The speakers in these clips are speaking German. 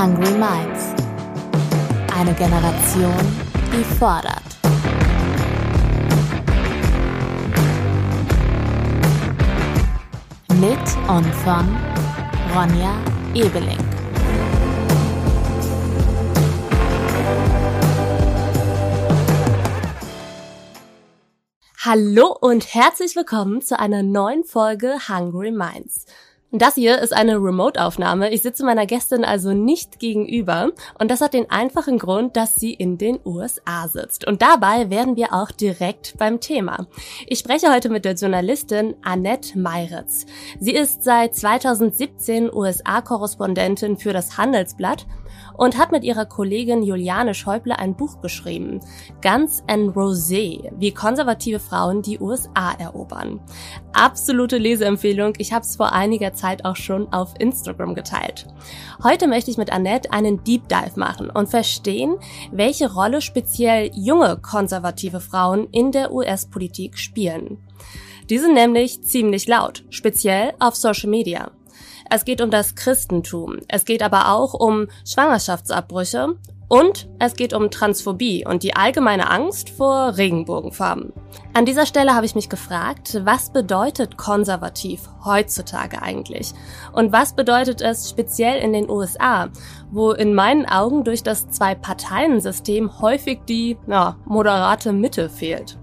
Hungry Minds. Eine Generation, die fordert. Mit und von Ronja Ebeling. Hallo und herzlich willkommen zu einer neuen Folge Hungry Minds. Das hier ist eine Remote-Aufnahme. Ich sitze meiner Gästin also nicht gegenüber. Und das hat den einfachen Grund, dass sie in den USA sitzt. Und dabei werden wir auch direkt beim Thema. Ich spreche heute mit der Journalistin Annette Meiritz. Sie ist seit 2017 USA-Korrespondentin für das Handelsblatt und hat mit ihrer Kollegin Juliane Schäuble ein Buch geschrieben, Guns and Rosé, wie konservative Frauen die USA erobern. Absolute Leseempfehlung, ich habe es vor einiger Zeit auch schon auf Instagram geteilt. Heute möchte ich mit Annette einen Deep Dive machen und verstehen, welche Rolle speziell junge konservative Frauen in der US-Politik spielen. Die sind nämlich ziemlich laut, speziell auf Social Media. Es geht um das Christentum. Es geht aber auch um Schwangerschaftsabbrüche und es geht um Transphobie und die allgemeine Angst vor Regenbogenfarben. An dieser Stelle habe ich mich gefragt, was bedeutet konservativ heutzutage eigentlich? Und was bedeutet es speziell in den USA, wo in meinen Augen durch das Zwei-Parteien-System häufig die ja, moderate Mitte fehlt?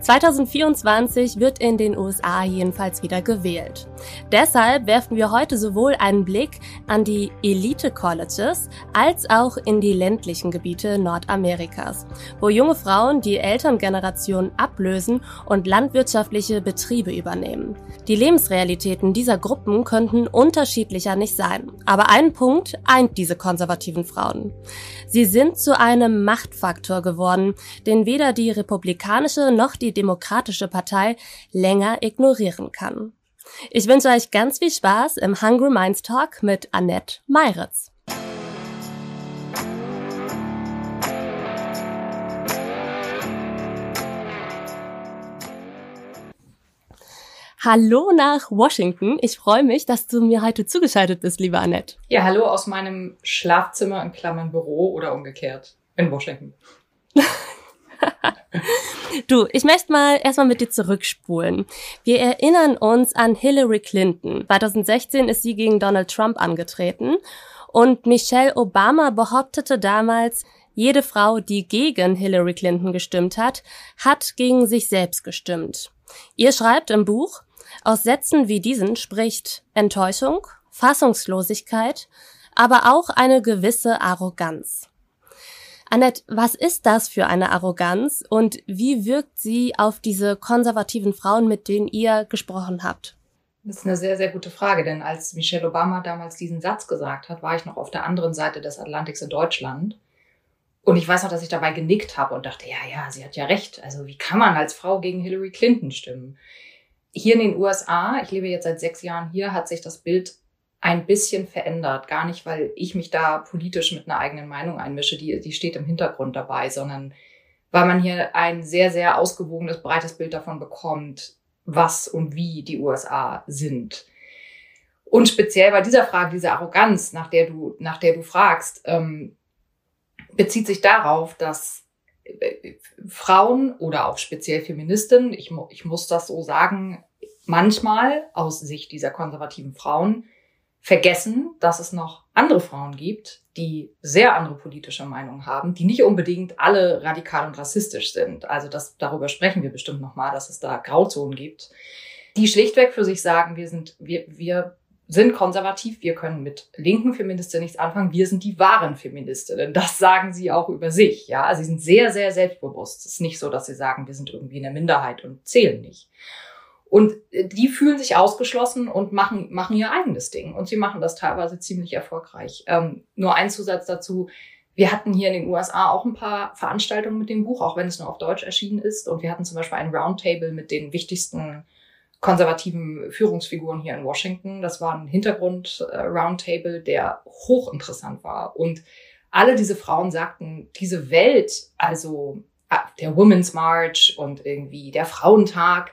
2024 wird in den USA jedenfalls wieder gewählt. Deshalb werfen wir heute sowohl einen Blick an die Elite-Colleges als auch in die ländlichen Gebiete Nordamerikas, wo junge Frauen die Elterngeneration ablösen und landwirtschaftliche Betriebe übernehmen. Die Lebensrealitäten dieser Gruppen könnten unterschiedlicher nicht sein, aber ein Punkt eint diese konservativen Frauen. Sie sind zu einem Machtfaktor geworden, den weder die republikanische noch die Demokratische Partei länger ignorieren kann. Ich wünsche euch ganz viel Spaß im Hungry Minds Talk mit Annette Meiritz. Hallo nach Washington. Ich freue mich, dass du mir heute zugeschaltet bist, liebe Annette. Ja, hallo aus meinem Schlafzimmer in Klammern Büro oder umgekehrt in Washington. Du, ich möchte mal erstmal mit dir zurückspulen. Wir erinnern uns an Hillary Clinton. 2016 ist sie gegen Donald Trump angetreten und Michelle Obama behauptete damals, jede Frau, die gegen Hillary Clinton gestimmt hat, hat gegen sich selbst gestimmt. Ihr schreibt im Buch, aus Sätzen wie diesen spricht Enttäuschung, Fassungslosigkeit, aber auch eine gewisse Arroganz. Annette, was ist das für eine Arroganz und wie wirkt sie auf diese konservativen Frauen, mit denen ihr gesprochen habt? Das ist eine sehr, sehr gute Frage, denn als Michelle Obama damals diesen Satz gesagt hat, war ich noch auf der anderen Seite des Atlantiks in Deutschland. Und ich weiß noch, dass ich dabei genickt habe und dachte, ja, ja, sie hat ja recht. Also wie kann man als Frau gegen Hillary Clinton stimmen? Hier in den USA, ich lebe jetzt seit sechs Jahren hier, hat sich das Bild ein bisschen verändert. Gar nicht, weil ich mich da politisch mit einer eigenen Meinung einmische, die, die steht im Hintergrund dabei, sondern weil man hier ein sehr, sehr ausgewogenes, breites Bild davon bekommt, was und wie die USA sind. Und speziell bei dieser Frage, diese Arroganz, nach der du, nach der du fragst, ähm, bezieht sich darauf, dass Frauen oder auch speziell Feministinnen, ich, ich muss das so sagen, manchmal aus Sicht dieser konservativen Frauen vergessen, dass es noch andere Frauen gibt, die sehr andere politische Meinungen haben, die nicht unbedingt alle radikal und rassistisch sind. Also das, darüber sprechen wir bestimmt nochmal, dass es da Grauzonen gibt, die schlichtweg für sich sagen, wir sind, wir, wir sind konservativ, wir können mit linken Feministinnen nichts anfangen, wir sind die wahren Feministinnen. Das sagen sie auch über sich, ja. Also sie sind sehr, sehr selbstbewusst. Es ist nicht so, dass sie sagen, wir sind irgendwie in der Minderheit und zählen nicht. Und äh, die fühlen sich ausgeschlossen und machen, machen ihr eigenes Ding. Und sie machen das teilweise ziemlich erfolgreich. Ähm, nur ein Zusatz dazu. Wir hatten hier in den USA auch ein paar Veranstaltungen mit dem Buch, auch wenn es nur auf Deutsch erschienen ist. Und wir hatten zum Beispiel ein Roundtable mit den wichtigsten konservativen Führungsfiguren hier in Washington. Das war ein Hintergrund-Roundtable, der hochinteressant war. Und alle diese Frauen sagten, diese Welt, also ah, der Women's March und irgendwie der Frauentag,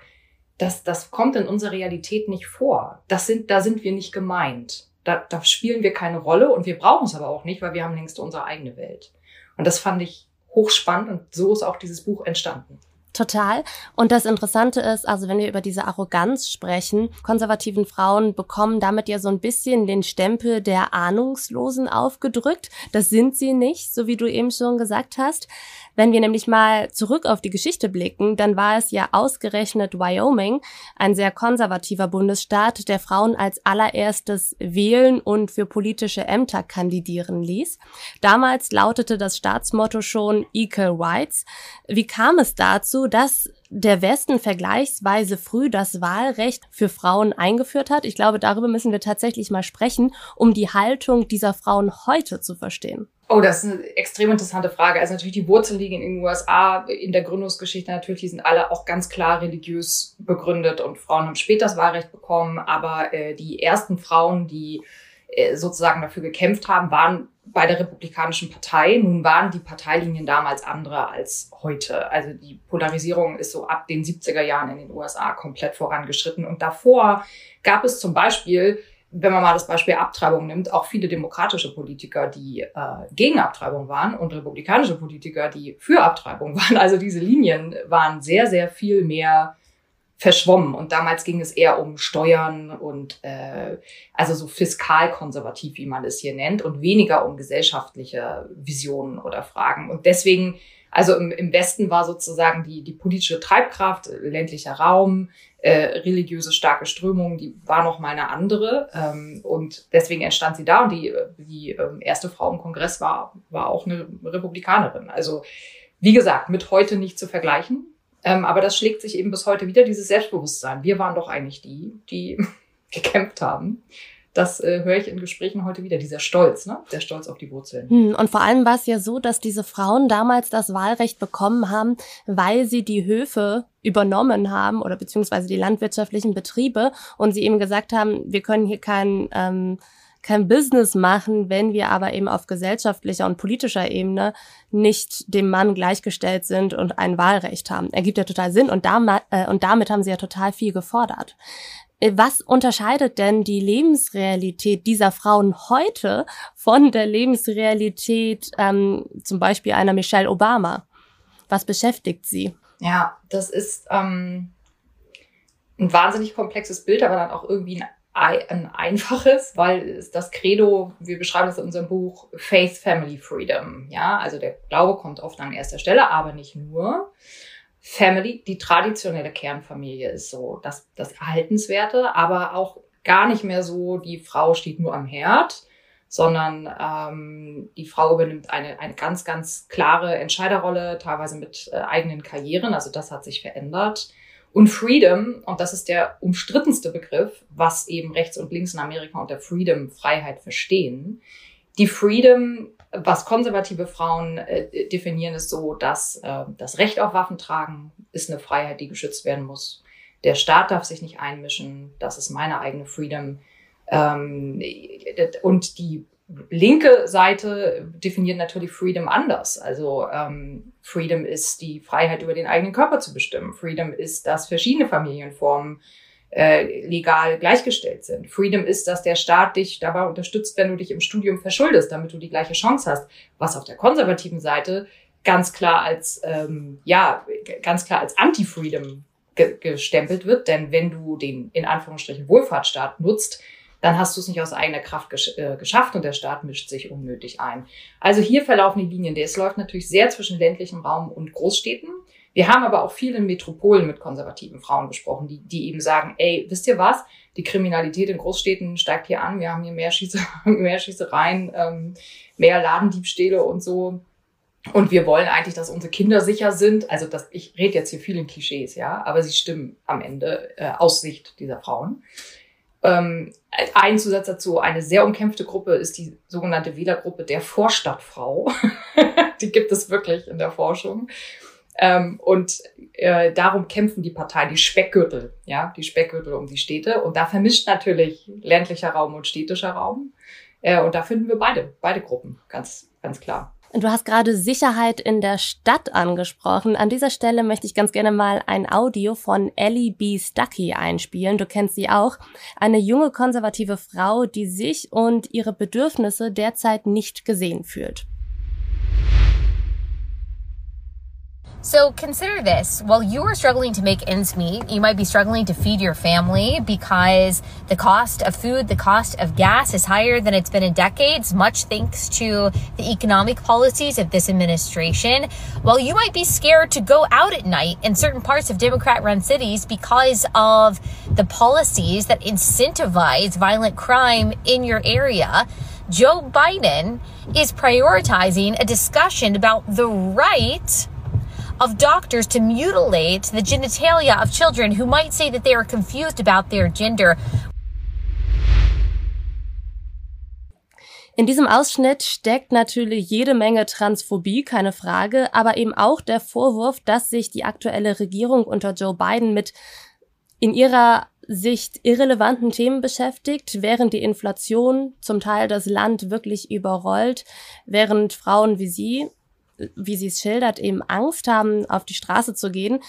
das, das kommt in unserer Realität nicht vor. Das sind, da sind wir nicht gemeint. Da, da spielen wir keine Rolle und wir brauchen es aber auch nicht, weil wir haben längst unsere eigene Welt. Und das fand ich hochspannend und so ist auch dieses Buch entstanden. Total. Und das Interessante ist, also wenn wir über diese Arroganz sprechen, konservativen Frauen bekommen damit ja so ein bisschen den Stempel der Ahnungslosen aufgedrückt. Das sind sie nicht, so wie du eben schon gesagt hast. Wenn wir nämlich mal zurück auf die Geschichte blicken, dann war es ja ausgerechnet Wyoming, ein sehr konservativer Bundesstaat, der Frauen als allererstes wählen und für politische Ämter kandidieren ließ. Damals lautete das Staatsmotto schon Equal Rights. Wie kam es dazu, dass der Westen vergleichsweise früh das Wahlrecht für Frauen eingeführt hat? Ich glaube, darüber müssen wir tatsächlich mal sprechen, um die Haltung dieser Frauen heute zu verstehen. Oh, das ist eine extrem interessante Frage. Also natürlich die Wurzeln liegen in den USA, in der Gründungsgeschichte natürlich, die sind alle auch ganz klar religiös begründet und Frauen haben später das Wahlrecht bekommen, aber äh, die ersten Frauen, die sozusagen dafür gekämpft haben, waren bei der Republikanischen Partei. Nun waren die Parteilinien damals andere als heute. Also die Polarisierung ist so ab den 70er Jahren in den USA komplett vorangeschritten. Und davor gab es zum Beispiel wenn man mal das Beispiel Abtreibung nimmt, auch viele demokratische Politiker, die äh, gegen Abtreibung waren und republikanische Politiker, die für Abtreibung waren. Also diese Linien waren sehr, sehr viel mehr verschwommen. Und damals ging es eher um Steuern und äh, also so fiskalkonservativ, wie man es hier nennt, und weniger um gesellschaftliche Visionen oder Fragen. Und deswegen, also im, im Westen war sozusagen die, die politische Treibkraft, ländlicher Raum, äh, religiöse starke Strömung, die war noch mal eine andere. Ähm, und deswegen entstand sie da. Und die, die ähm, erste Frau im Kongress war, war auch eine Republikanerin. Also wie gesagt, mit heute nicht zu vergleichen. Ähm, aber das schlägt sich eben bis heute wieder, dieses Selbstbewusstsein. Wir waren doch eigentlich die, die gekämpft haben das äh, höre ich in Gesprächen heute wieder, dieser Stolz, ne? der Stolz auf die Wurzeln. Hm, und vor allem war es ja so, dass diese Frauen damals das Wahlrecht bekommen haben, weil sie die Höfe übernommen haben oder beziehungsweise die landwirtschaftlichen Betriebe und sie eben gesagt haben, wir können hier kein ähm, kein Business machen, wenn wir aber eben auf gesellschaftlicher und politischer Ebene nicht dem Mann gleichgestellt sind und ein Wahlrecht haben. Ergibt ja total Sinn und, damit, äh, und damit haben sie ja total viel gefordert. Äh, was unterscheidet denn die Lebensrealität dieser Frauen heute von der Lebensrealität ähm, zum Beispiel einer Michelle Obama? Was beschäftigt sie? Ja, das ist ähm, ein wahnsinnig komplexes Bild, aber dann auch irgendwie ein, ein einfaches, weil das Credo, wir beschreiben das in unserem Buch Faith, Family, Freedom. Ja, also der Glaube kommt oft an erster Stelle, aber nicht nur. Family, die traditionelle Kernfamilie ist so das, das Erhaltenswerte, aber auch gar nicht mehr so, die Frau steht nur am Herd, sondern ähm, die Frau übernimmt eine, eine ganz, ganz klare Entscheiderrolle, teilweise mit äh, eigenen Karrieren, also das hat sich verändert. Und Freedom, und das ist der umstrittenste Begriff, was eben rechts und links in Amerika unter Freedom, Freiheit verstehen. Die Freedom was konservative Frauen äh, definieren, ist so, dass äh, das Recht auf Waffen tragen ist eine Freiheit, die geschützt werden muss. Der Staat darf sich nicht einmischen. Das ist meine eigene Freedom. Ähm, und die linke Seite definiert natürlich Freedom anders. Also ähm, Freedom ist die Freiheit über den eigenen Körper zu bestimmen. Freedom ist, dass verschiedene Familienformen äh, legal gleichgestellt sind. Freedom ist, dass der Staat dich dabei unterstützt, wenn du dich im Studium verschuldest, damit du die gleiche Chance hast. Was auf der konservativen Seite ganz klar als ähm, ja ganz klar als Anti-Freedom ge gestempelt wird, denn wenn du den in Anführungsstrichen Wohlfahrtsstaat nutzt, dann hast du es nicht aus eigener Kraft gesch äh, geschafft und der Staat mischt sich unnötig ein. Also hier verlaufen die Linien. Es läuft natürlich sehr zwischen ländlichem Raum und Großstädten. Wir haben aber auch viele Metropolen mit konservativen Frauen gesprochen, die, die eben sagen, ey, wisst ihr was? Die Kriminalität in Großstädten steigt hier an. Wir haben hier mehr, Schieße, mehr Schießereien, ähm, mehr Ladendiebstähle und so. Und wir wollen eigentlich, dass unsere Kinder sicher sind. Also das, ich rede jetzt hier viel in Klischees, ja, aber sie stimmen am Ende äh, aus Sicht dieser Frauen. Ähm, ein Zusatz dazu, eine sehr umkämpfte Gruppe ist die sogenannte Wählergruppe der Vorstadtfrau. die gibt es wirklich in der Forschung. Ähm, und äh, darum kämpfen die Parteien, die Speckgürtel, ja, die Speckgürtel um die Städte. Und da vermischt natürlich ländlicher Raum und städtischer Raum. Äh, und da finden wir beide, beide Gruppen, ganz, ganz klar. Du hast gerade Sicherheit in der Stadt angesprochen. An dieser Stelle möchte ich ganz gerne mal ein Audio von Ellie B. Stuckey einspielen. Du kennst sie auch. Eine junge konservative Frau, die sich und ihre Bedürfnisse derzeit nicht gesehen fühlt. So consider this. While you are struggling to make ends meet, you might be struggling to feed your family because the cost of food, the cost of gas is higher than it's been in decades, much thanks to the economic policies of this administration. While you might be scared to go out at night in certain parts of Democrat run cities because of the policies that incentivize violent crime in your area, Joe Biden is prioritizing a discussion about the right of doctors to mutilate the genitalia of children who might say that they are confused about their gender. In diesem Ausschnitt steckt natürlich jede Menge Transphobie, keine Frage, aber eben auch der Vorwurf, dass sich die aktuelle Regierung unter Joe Biden mit in ihrer Sicht irrelevanten Themen beschäftigt, während die Inflation zum Teil das Land wirklich überrollt, während Frauen wie sie wie sie es schildert, eben Angst haben, auf die Straße zu gehen.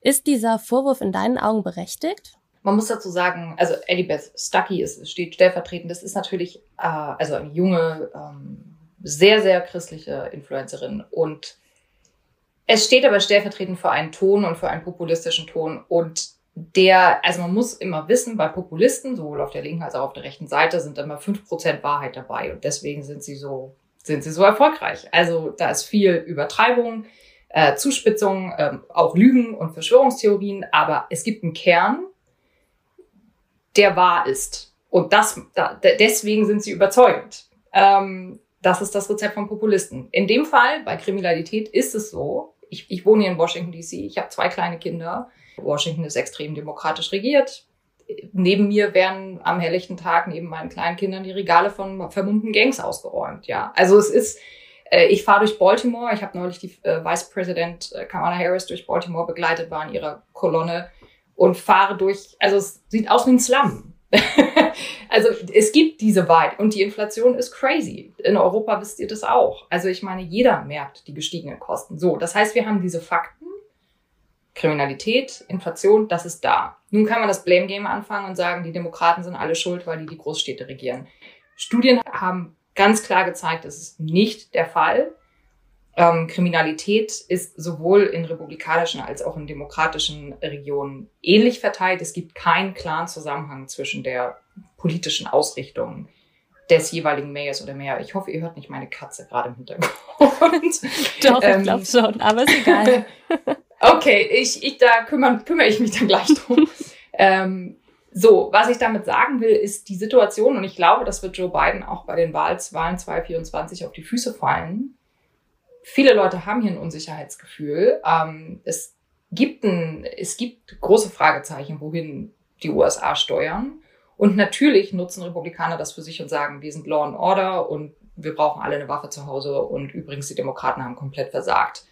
Ist dieser Vorwurf in deinen Augen berechtigt? Man muss dazu sagen, also Elibeth Stuckey ist, steht stellvertretend. Das ist natürlich äh, also eine junge, ähm, sehr, sehr christliche Influencerin. Und es steht aber stellvertretend für einen Ton und für einen populistischen Ton. Und der, also man muss immer wissen, bei Populisten, sowohl auf der linken als auch auf der rechten Seite, sind immer fünf Prozent Wahrheit dabei. Und deswegen sind sie so sind sie so erfolgreich. Also da ist viel Übertreibung, äh, Zuspitzung, ähm, auch Lügen und Verschwörungstheorien, aber es gibt einen Kern, der wahr ist. Und das, da, deswegen sind sie überzeugend. Ähm, das ist das Rezept von Populisten. In dem Fall, bei Kriminalität, ist es so. Ich, ich wohne hier in Washington, DC. Ich habe zwei kleine Kinder. Washington ist extrem demokratisch regiert neben mir werden am helllichten Tag neben meinen kleinen Kindern die Regale von vermummten Gangs ausgeräumt. Ja, also es ist, äh, ich fahre durch Baltimore. Ich habe neulich die äh, Vice President äh, Kamala Harris durch Baltimore begleitet, war in ihrer Kolonne und fahre durch. Also es sieht aus wie ein Slum. also es gibt diese Wahrheit und die Inflation ist crazy. In Europa wisst ihr das auch. Also ich meine, jeder merkt die gestiegenen Kosten. So, das heißt, wir haben diese Fakten Kriminalität, Inflation, das ist da. Nun kann man das Blame Game anfangen und sagen, die Demokraten sind alle schuld, weil die die Großstädte regieren. Studien haben ganz klar gezeigt, das ist nicht der Fall. Ähm, Kriminalität ist sowohl in republikanischen als auch in demokratischen Regionen ähnlich verteilt. Es gibt keinen klaren Zusammenhang zwischen der politischen Ausrichtung des jeweiligen Mayors oder Mayor. Ich hoffe, ihr hört nicht meine Katze gerade im Hintergrund. Doch, ich ähm, glaube schon, aber ist egal. Okay, ich, ich da kümmere, kümmere ich mich dann gleich drum. ähm, so, was ich damit sagen will, ist die Situation, und ich glaube, das wird Joe Biden auch bei den Wahlen 2024 auf die Füße fallen. Viele Leute haben hier ein Unsicherheitsgefühl. Ähm, es, gibt ein, es gibt große Fragezeichen, wohin die USA steuern. Und natürlich nutzen Republikaner das für sich und sagen, wir sind Law and Order und wir brauchen alle eine Waffe zu Hause und übrigens die Demokraten haben komplett versagt.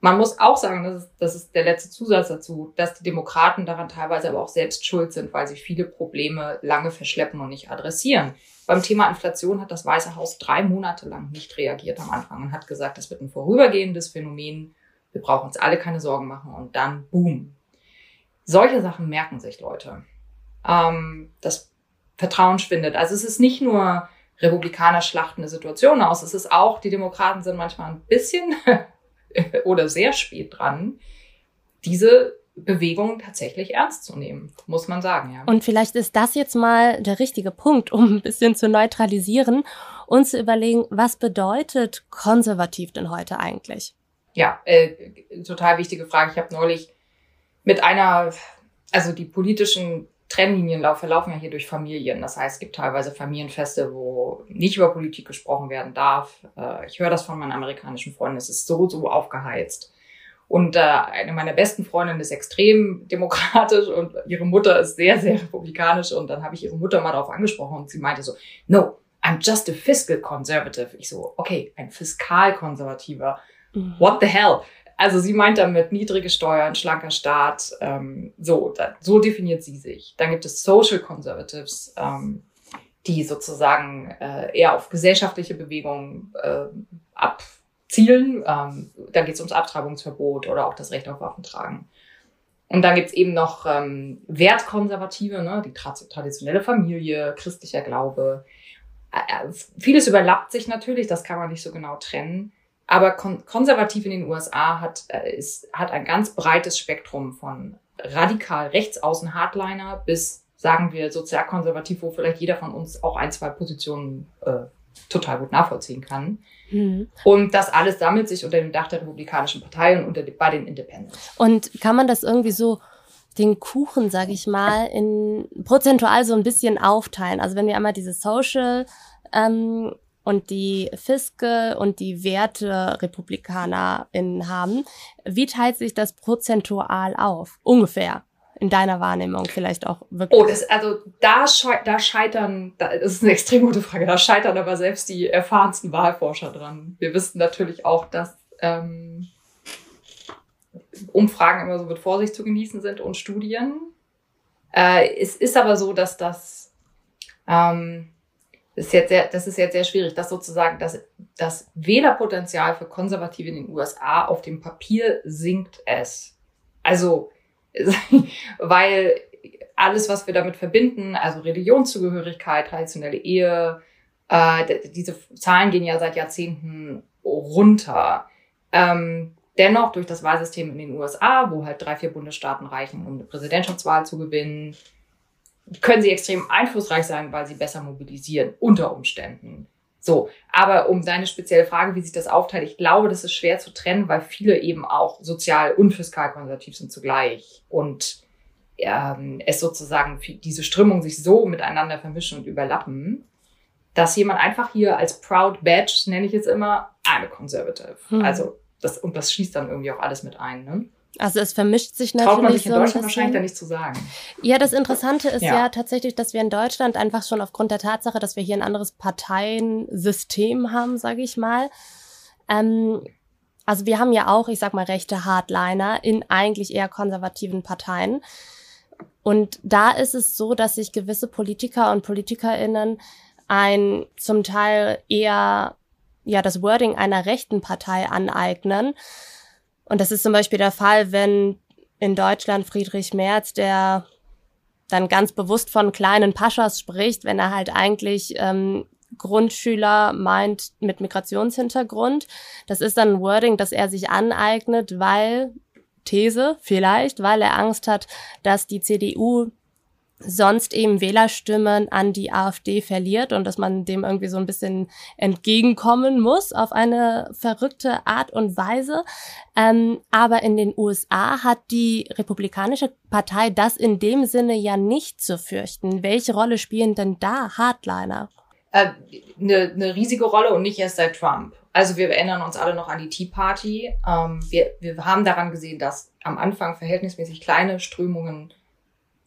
Man muss auch sagen, das ist, das ist der letzte Zusatz dazu, dass die Demokraten daran teilweise aber auch selbst schuld sind, weil sie viele Probleme lange verschleppen und nicht adressieren. Beim Thema Inflation hat das Weiße Haus drei Monate lang nicht reagiert am Anfang und hat gesagt, das wird ein vorübergehendes Phänomen. Wir brauchen uns alle keine Sorgen machen und dann boom. Solche Sachen merken sich Leute. Ähm, das Vertrauen schwindet. Also es ist nicht nur Republikaner schlachten eine Situation aus. Es ist auch, die Demokraten sind manchmal ein bisschen oder sehr spät dran, diese Bewegung tatsächlich ernst zu nehmen, muss man sagen, ja. Und vielleicht ist das jetzt mal der richtige Punkt, um ein bisschen zu neutralisieren und zu überlegen, was bedeutet konservativ denn heute eigentlich? Ja, äh, total wichtige Frage. Ich habe neulich mit einer, also die politischen Trennlinien verlaufen ja hier durch Familien. Das heißt, es gibt teilweise Familienfeste, wo nicht über Politik gesprochen werden darf. Äh, ich höre das von meinen amerikanischen Freunden. Es ist so, so aufgeheizt. Und äh, eine meiner besten Freundinnen ist extrem demokratisch und ihre Mutter ist sehr, sehr republikanisch. Und dann habe ich ihre Mutter mal darauf angesprochen und sie meinte so, no, I'm just a fiscal conservative. Ich so, okay, ein fiskalkonservativer. Mhm. What the hell? Also sie meint damit niedrige Steuern, schlanker Staat. Ähm, so, da, so definiert sie sich. Dann gibt es Social Conservatives, ähm, die sozusagen äh, eher auf gesellschaftliche Bewegungen äh, ab Zielen. Ähm, da geht es ums Abtreibungsverbot oder auch das Recht auf Waffentragen. Und dann gibt's eben noch ähm, Wertkonservative, ne? die tra traditionelle Familie, christlicher Glaube. Äh, äh, vieles überlappt sich natürlich, das kann man nicht so genau trennen. Aber kon konservativ in den USA hat, äh, ist, hat ein ganz breites Spektrum von radikal rechtsaußen Hardliner bis, sagen wir, sozialkonservativ, wo vielleicht jeder von uns auch ein, zwei Positionen äh, total gut nachvollziehen kann. Mhm. Und das alles sammelt sich unter dem Dach der Republikanischen Partei und unter, bei den Independents. Und kann man das irgendwie so den Kuchen, sag ich mal, in prozentual so ein bisschen aufteilen? Also wenn wir einmal diese Social ähm, und die Fiske und die Werte RepublikanerInnen haben, wie teilt sich das prozentual auf? Ungefähr in deiner Wahrnehmung vielleicht auch wirklich? Oh, das, also da, da scheitern, das ist eine extrem gute Frage, da scheitern aber selbst die erfahrensten Wahlforscher dran. Wir wissen natürlich auch, dass ähm, Umfragen immer so mit Vorsicht zu genießen sind und Studien. Äh, es ist aber so, dass das, ähm, das ist jetzt sehr, das ist jetzt sehr schwierig, dass sozusagen das, das Wählerpotenzial für Konservative in den USA auf dem Papier sinkt es. Also weil alles, was wir damit verbinden, also Religionszugehörigkeit, traditionelle Ehe, äh, diese Zahlen gehen ja seit Jahrzehnten runter. Ähm, dennoch durch das Wahlsystem in den USA, wo halt drei, vier Bundesstaaten reichen, um eine Präsidentschaftswahl zu gewinnen, können sie extrem einflussreich sein, weil sie besser mobilisieren, unter Umständen. So, aber um deine spezielle Frage, wie sich das aufteilt, ich glaube, das ist schwer zu trennen, weil viele eben auch sozial und fiskal konservativ sind zugleich und ähm, es sozusagen diese Strömungen sich so miteinander vermischen und überlappen, dass jemand einfach hier als Proud Badge, nenne ich jetzt immer, I'm a conservative. Hm. Also das, und das schließt dann irgendwie auch alles mit ein. Ne? Also es vermischt sich natürlich. Traut man sich in so Deutschland wahrscheinlich da nicht zu sagen. Ja, das Interessante ist ja. ja. tatsächlich, dass wir in Deutschland einfach schon aufgrund der Tatsache, dass wir hier ein anderes Parteiensystem haben, sage ich mal. Ähm, also wir haben ja auch, ich sag mal, rechte Hardliner in eigentlich eher konservativen Parteien. Und da ist es so, dass sich gewisse Politiker und Politikerinnen ein zum Teil eher ja das Wording einer rechten Partei aneignen und das ist zum Beispiel der Fall, wenn in Deutschland Friedrich Merz, der dann ganz bewusst von kleinen Paschas spricht, wenn er halt eigentlich ähm, Grundschüler meint mit Migrationshintergrund. Das ist dann ein Wording, das er sich aneignet, weil These vielleicht, weil er Angst hat, dass die CDU sonst eben Wählerstimmen an die AfD verliert und dass man dem irgendwie so ein bisschen entgegenkommen muss auf eine verrückte Art und Weise. Ähm, aber in den USA hat die Republikanische Partei das in dem Sinne ja nicht zu fürchten. Welche Rolle spielen denn da Hardliner? Äh, eine, eine riesige Rolle und nicht erst seit Trump. Also wir erinnern uns alle noch an die Tea Party. Ähm, wir, wir haben daran gesehen, dass am Anfang verhältnismäßig kleine Strömungen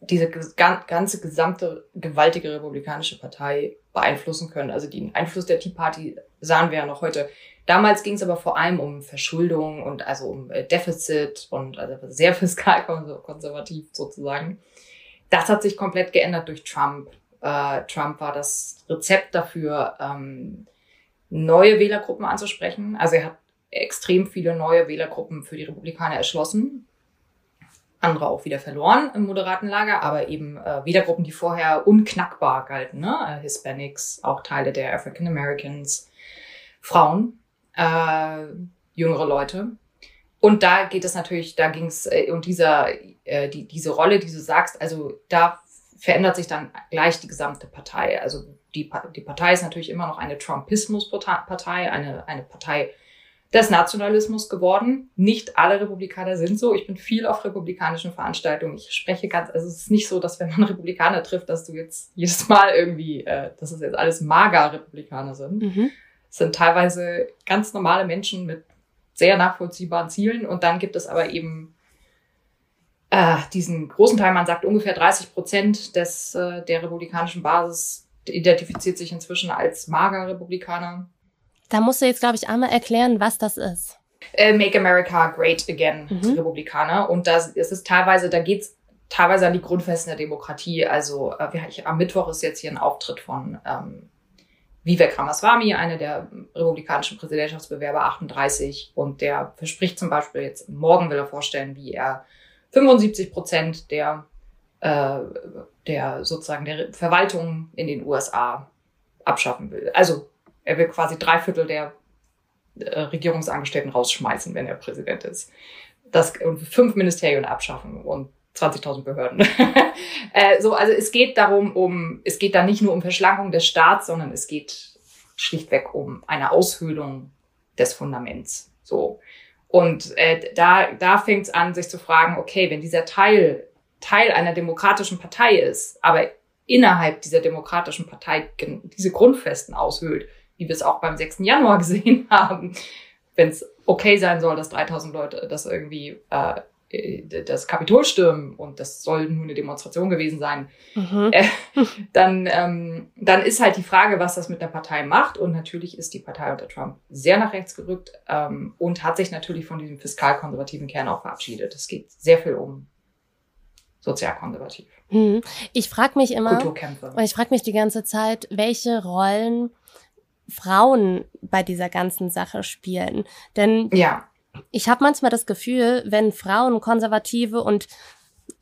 diese ganze gesamte gewaltige republikanische Partei beeinflussen können. Also den Einfluss der Tea Party sahen wir ja noch heute. Damals ging es aber vor allem um Verschuldung und also um äh, Defizit und also sehr fiskal konservativ sozusagen. Das hat sich komplett geändert durch Trump. Äh, Trump war das Rezept dafür, ähm, neue Wählergruppen anzusprechen. Also er hat extrem viele neue Wählergruppen für die Republikaner erschlossen andere auch wieder verloren im moderaten Lager, aber eben äh, Wählergruppen, die vorher unknackbar galten, ne? Äh, Hispanics, auch Teile der African Americans, Frauen, äh, jüngere Leute. Und da geht es natürlich, da ging es, äh, und dieser, äh, die, diese Rolle, die du sagst, also da verändert sich dann gleich die gesamte Partei. Also die, die Partei ist natürlich immer noch eine Trumpismus-Partei, eine, eine Partei, des Nationalismus geworden. Nicht alle Republikaner sind so. Ich bin viel auf republikanischen Veranstaltungen. Ich spreche ganz, also es ist nicht so, dass wenn man Republikaner trifft, dass du jetzt jedes Mal irgendwie, äh, dass es jetzt alles mager Republikaner sind. Mhm. Es sind teilweise ganz normale Menschen mit sehr nachvollziehbaren Zielen und dann gibt es aber eben äh, diesen großen Teil, man sagt ungefähr 30 Prozent des, äh, der republikanischen Basis identifiziert sich inzwischen als mager Republikaner. Da musst du jetzt, glaube ich, einmal erklären, was das ist. Uh, Make America Great Again, mhm. Republikaner. Und das ist es teilweise, da geht's teilweise an die Grundfesten der Demokratie. Also äh, ich, am Mittwoch ist jetzt hier ein Auftritt von ähm, Vivek Ramaswamy, einer der republikanischen Präsidentschaftsbewerber, 38. Und der verspricht zum Beispiel jetzt, morgen will er vorstellen, wie er 75 Prozent der, äh, der sozusagen der Verwaltung in den USA abschaffen will. Also er will quasi drei Viertel der äh, Regierungsangestellten rausschmeißen, wenn er Präsident ist. Das, und fünf Ministerien abschaffen und 20.000 Behörden. äh, so, also es geht darum, um, es geht da nicht nur um Verschlankung des Staats, sondern es geht schlichtweg um eine Aushöhlung des Fundaments. So. Und äh, da, da fängt es an, sich zu fragen, okay, wenn dieser Teil Teil einer demokratischen Partei ist, aber innerhalb dieser demokratischen Partei diese Grundfesten aushöhlt, wie wir es auch beim 6. Januar gesehen haben, wenn es okay sein soll, dass 3000 Leute das irgendwie äh, das Kapitol stürmen und das soll nur eine Demonstration gewesen sein, mhm. äh, dann, ähm, dann ist halt die Frage, was das mit der Partei macht. Und natürlich ist die Partei unter Trump sehr nach rechts gerückt ähm, und hat sich natürlich von diesem fiskalkonservativen Kern auch verabschiedet. Es geht sehr viel um sozialkonservativ. Mhm. Ich frage mich immer, ich frage mich die ganze Zeit, welche Rollen Frauen bei dieser ganzen Sache spielen. Denn ja ich habe manchmal das Gefühl, wenn Frauen konservative und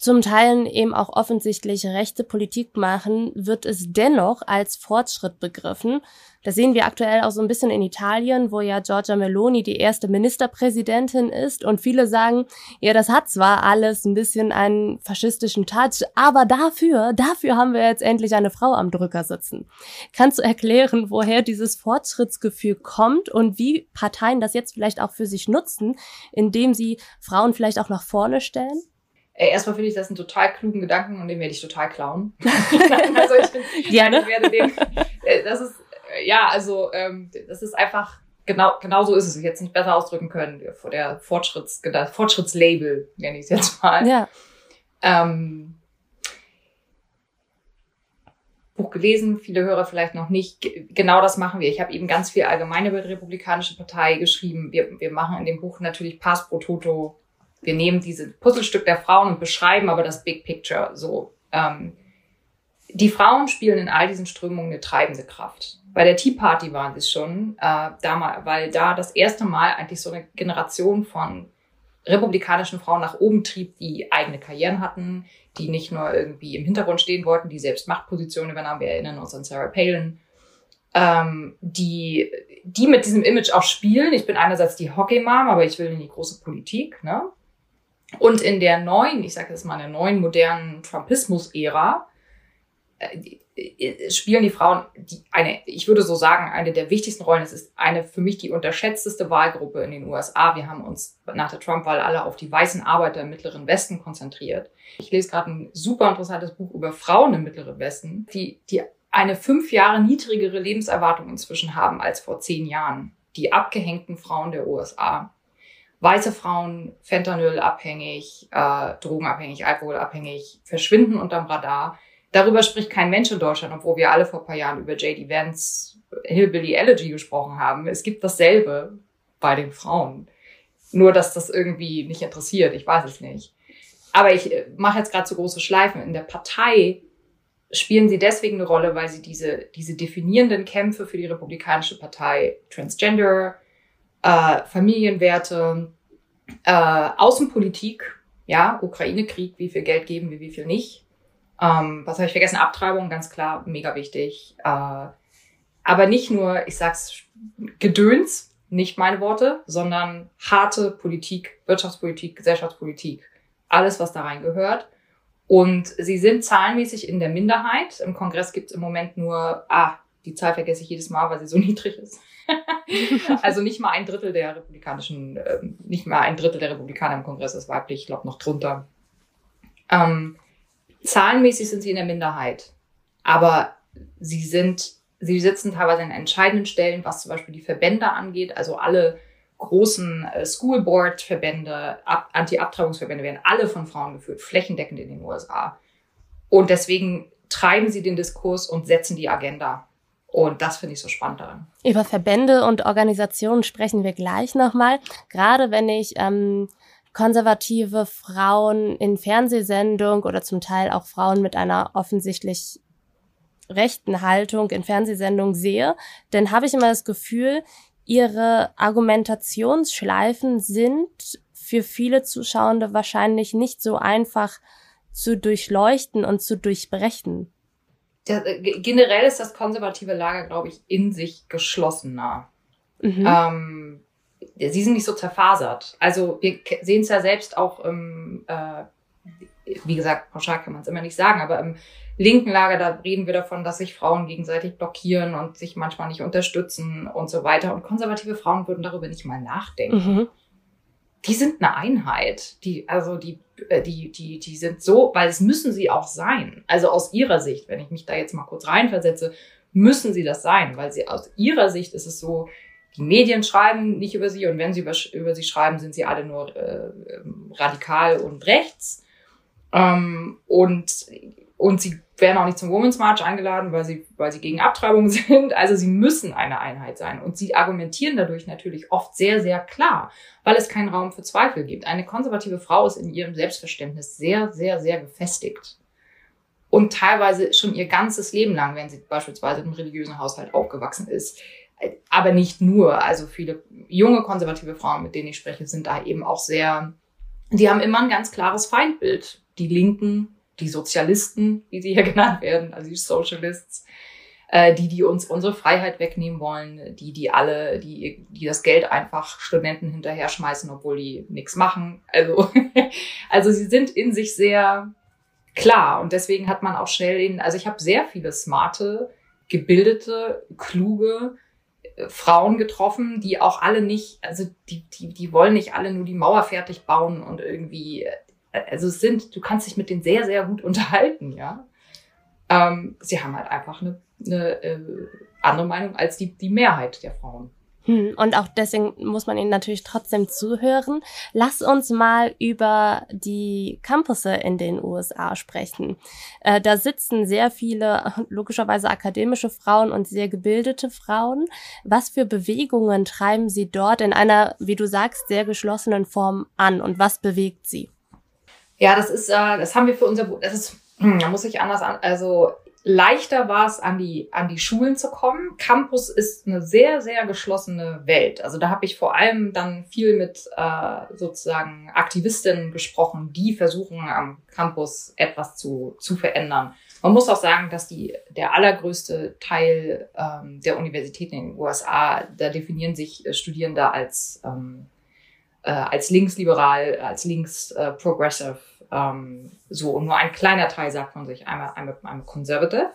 zum Teil eben auch offensichtlich rechte Politik machen, wird es dennoch als Fortschritt begriffen. Das sehen wir aktuell auch so ein bisschen in Italien, wo ja Giorgia Meloni die erste Ministerpräsidentin ist und viele sagen, ja, das hat zwar alles ein bisschen einen faschistischen Touch, aber dafür, dafür haben wir jetzt endlich eine Frau am Drücker sitzen. Kannst du erklären, woher dieses Fortschrittsgefühl kommt und wie Parteien das jetzt vielleicht auch für sich nutzen, indem sie Frauen vielleicht auch nach vorne stellen? Ey, erstmal finde ich das einen total klugen Gedanken und den werde ich total klauen. also ich, bin, Gerne. ich werde den, äh, das ist, äh, ja, also ähm, das ist einfach, genau, genau so ist es. Ich jetzt nicht besser ausdrücken können. Vor der Fortschritts, Fortschrittslabel nenne ich es jetzt mal. Ja. Ähm, Buch gelesen, viele Hörer vielleicht noch nicht. Genau das machen wir. Ich habe eben ganz viel allgemein über die Republikanische Partei geschrieben. Wir, wir machen in dem Buch natürlich Pass pro Toto wir nehmen diese Puzzlestück der Frauen und beschreiben aber das Big Picture so. Ähm, die Frauen spielen in all diesen Strömungen eine treibende Kraft. Bei der Tea Party waren sie schon, äh, damals, weil da das erste Mal eigentlich so eine Generation von republikanischen Frauen nach oben trieb, die eigene Karrieren hatten, die nicht nur irgendwie im Hintergrund stehen wollten, die selbst Machtpositionen übernahmen. Wir erinnern uns an Sarah Palin, ähm, die, die mit diesem Image auch spielen. Ich bin einerseits die Hockey-Mom, aber ich will in die große Politik. Ne? Und in der neuen, ich sage jetzt mal, der neuen modernen Trumpismus-Ära äh, äh, spielen die Frauen die eine, ich würde so sagen, eine der wichtigsten Rollen. Es ist eine für mich die unterschätzteste Wahlgruppe in den USA. Wir haben uns nach der Trump-Wahl alle auf die weißen Arbeiter im Mittleren Westen konzentriert. Ich lese gerade ein super interessantes Buch über Frauen im Mittleren Westen, die, die eine fünf Jahre niedrigere Lebenserwartung inzwischen haben als vor zehn Jahren. Die abgehängten Frauen der USA weiße Frauen Fentanyl-abhängig, äh, drogenabhängig, alkoholabhängig verschwinden unterm Radar. Darüber spricht kein Mensch in Deutschland, obwohl wir alle vor ein paar Jahren über J.D. Vance Hillbilly Elegy gesprochen haben. Es gibt dasselbe bei den Frauen. Nur, dass das irgendwie nicht interessiert. Ich weiß es nicht. Aber ich äh, mache jetzt gerade so große Schleifen. In der Partei spielen sie deswegen eine Rolle, weil sie diese, diese definierenden Kämpfe für die Republikanische Partei Transgender, äh, Familienwerte, äh, Außenpolitik, ja, Ukraine-Krieg, wie viel Geld geben wir, wie viel nicht. Ähm, was habe ich vergessen? Abtreibung, ganz klar, mega wichtig. Äh, aber nicht nur, ich sag's, Gedöns, nicht meine Worte, sondern harte Politik, Wirtschaftspolitik, Gesellschaftspolitik, alles, was da rein gehört. Und sie sind zahlenmäßig in der Minderheit. Im Kongress gibt's im Moment nur, ah, die Zahl vergesse ich jedes Mal, weil sie so niedrig ist. Also nicht mal ein Drittel der republikanischen, äh, nicht mal ein Drittel der Republikaner im Kongress ist weiblich, ich glaube noch drunter. Ähm, zahlenmäßig sind sie in der Minderheit, aber sie sind, sie sitzen teilweise in entscheidenden Stellen, was zum Beispiel die Verbände angeht, also alle großen äh, School Board Verbände, Anti-Abtreibungsverbände werden alle von Frauen geführt, flächendeckend in den USA. Und deswegen treiben sie den Diskurs und setzen die Agenda. Und das finde ich so spannend daran. Über Verbände und Organisationen sprechen wir gleich nochmal. Gerade wenn ich ähm, konservative Frauen in Fernsehsendung oder zum Teil auch Frauen mit einer offensichtlich rechten Haltung in Fernsehsendungen sehe, dann habe ich immer das Gefühl, ihre Argumentationsschleifen sind für viele Zuschauende wahrscheinlich nicht so einfach zu durchleuchten und zu durchbrechen. Ja, äh, generell ist das konservative Lager, glaube ich, in sich geschlossener. Mhm. Ähm, sie sind nicht so zerfasert. Also wir sehen es ja selbst auch im, äh, wie gesagt, pauschal kann man es immer nicht sagen, aber im linken Lager, da reden wir davon, dass sich Frauen gegenseitig blockieren und sich manchmal nicht unterstützen und so weiter. Und konservative Frauen würden darüber nicht mal nachdenken. Mhm. Die sind eine Einheit. Die, also die, äh, die, die, die sind so, weil es müssen sie auch sein. Also aus ihrer Sicht, wenn ich mich da jetzt mal kurz reinversetze, müssen sie das sein, weil sie aus ihrer Sicht ist es so, die Medien schreiben nicht über sie und wenn sie über, über sie schreiben, sind sie alle nur äh, ähm, radikal und rechts. Ähm, und, und sie werden auch nicht zum Women's March eingeladen, weil sie, weil sie gegen Abtreibung sind. Also sie müssen eine Einheit sein. Und sie argumentieren dadurch natürlich oft sehr, sehr klar, weil es keinen Raum für Zweifel gibt. Eine konservative Frau ist in ihrem Selbstverständnis sehr, sehr, sehr gefestigt. Und teilweise schon ihr ganzes Leben lang, wenn sie beispielsweise im religiösen Haushalt aufgewachsen ist, aber nicht nur. Also viele junge konservative Frauen, mit denen ich spreche, sind da eben auch sehr, die haben immer ein ganz klares Feindbild. Die Linken, die Sozialisten, wie sie hier genannt werden, also die Socialists, äh, die, die uns unsere Freiheit wegnehmen wollen, die, die alle, die, die das Geld einfach Studenten hinterher schmeißen, obwohl die nichts machen. Also, also sie sind in sich sehr klar und deswegen hat man auch schnell den, also ich habe sehr viele smarte, gebildete, kluge, Frauen getroffen, die auch alle nicht, also die, die, die wollen nicht alle nur die Mauer fertig bauen und irgendwie, also es sind, du kannst dich mit denen sehr, sehr gut unterhalten, ja. Ähm, sie haben halt einfach eine, eine äh, andere Meinung als die, die Mehrheit der Frauen. Hm, und auch deswegen muss man ihnen natürlich trotzdem zuhören. Lass uns mal über die Campusse in den USA sprechen. Äh, da sitzen sehr viele, logischerweise akademische Frauen und sehr gebildete Frauen. Was für Bewegungen treiben sie dort in einer, wie du sagst, sehr geschlossenen Form an und was bewegt sie? Ja, das ist, äh, das haben wir für unser, das ist, hm, da muss ich anders an, also leichter war es, an die, an die Schulen zu kommen. Campus ist eine sehr, sehr geschlossene Welt. Also da habe ich vor allem dann viel mit äh, sozusagen Aktivistinnen gesprochen, die versuchen am Campus etwas zu, zu verändern. Man muss auch sagen, dass die, der allergrößte Teil ähm, der Universitäten in den USA, da definieren sich äh, Studierende als, ähm, äh, als linksliberal, als links äh, progressive ähm, so, und nur ein kleiner Teil sagt von sich, einmal, einmal, einmal Conservative.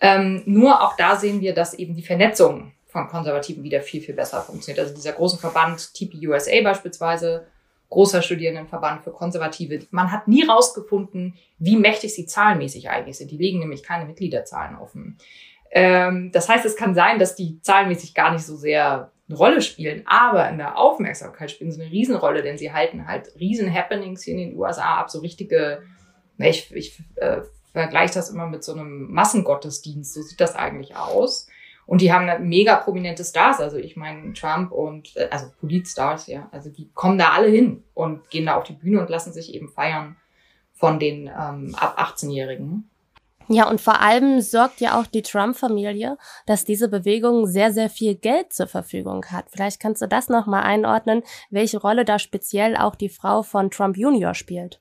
Ähm, nur auch da sehen wir, dass eben die Vernetzung von Konservativen wieder viel, viel besser funktioniert. Also dieser große Verband TP USA beispielsweise, großer Studierendenverband für Konservative. Man hat nie rausgefunden, wie mächtig sie zahlenmäßig eigentlich sind. Die legen nämlich keine Mitgliederzahlen offen. Ähm, das heißt, es kann sein, dass die zahlenmäßig gar nicht so sehr eine Rolle spielen, aber in der Aufmerksamkeit spielen sie eine Riesenrolle, denn sie halten halt riesen Happenings hier in den USA ab, so richtige, ich, ich äh, vergleiche das immer mit so einem Massengottesdienst, so sieht das eigentlich aus. Und die haben halt mega prominente Stars, also ich meine Trump und, äh, also Politstars, ja, also die kommen da alle hin und gehen da auf die Bühne und lassen sich eben feiern von den ähm, ab 18-Jährigen. Ja, und vor allem sorgt ja auch die Trump-Familie, dass diese Bewegung sehr, sehr viel Geld zur Verfügung hat. Vielleicht kannst du das nochmal einordnen, welche Rolle da speziell auch die Frau von Trump Junior spielt.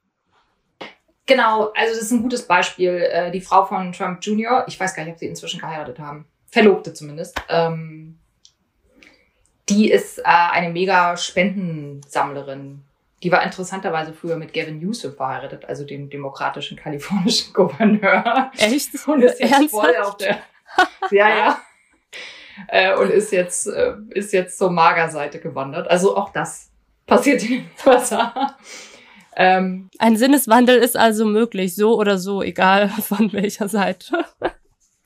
Genau, also das ist ein gutes Beispiel. Äh, die Frau von Trump Junior, ich weiß gar nicht, ob sie inzwischen geheiratet haben. Verlobte zumindest. Ähm, die ist äh, eine mega Spendensammlerin die war interessanterweise früher mit Gavin Newsom verheiratet, also dem demokratischen kalifornischen Gouverneur. Echt? Und ist jetzt Ernsthaft? voll auf der. Ja, ja. Äh, und ist jetzt, äh, ist jetzt zur Magerseite gewandert. Also auch das passiert in Wasser. Ähm, Ein Sinneswandel ist also möglich, so oder so, egal von welcher Seite.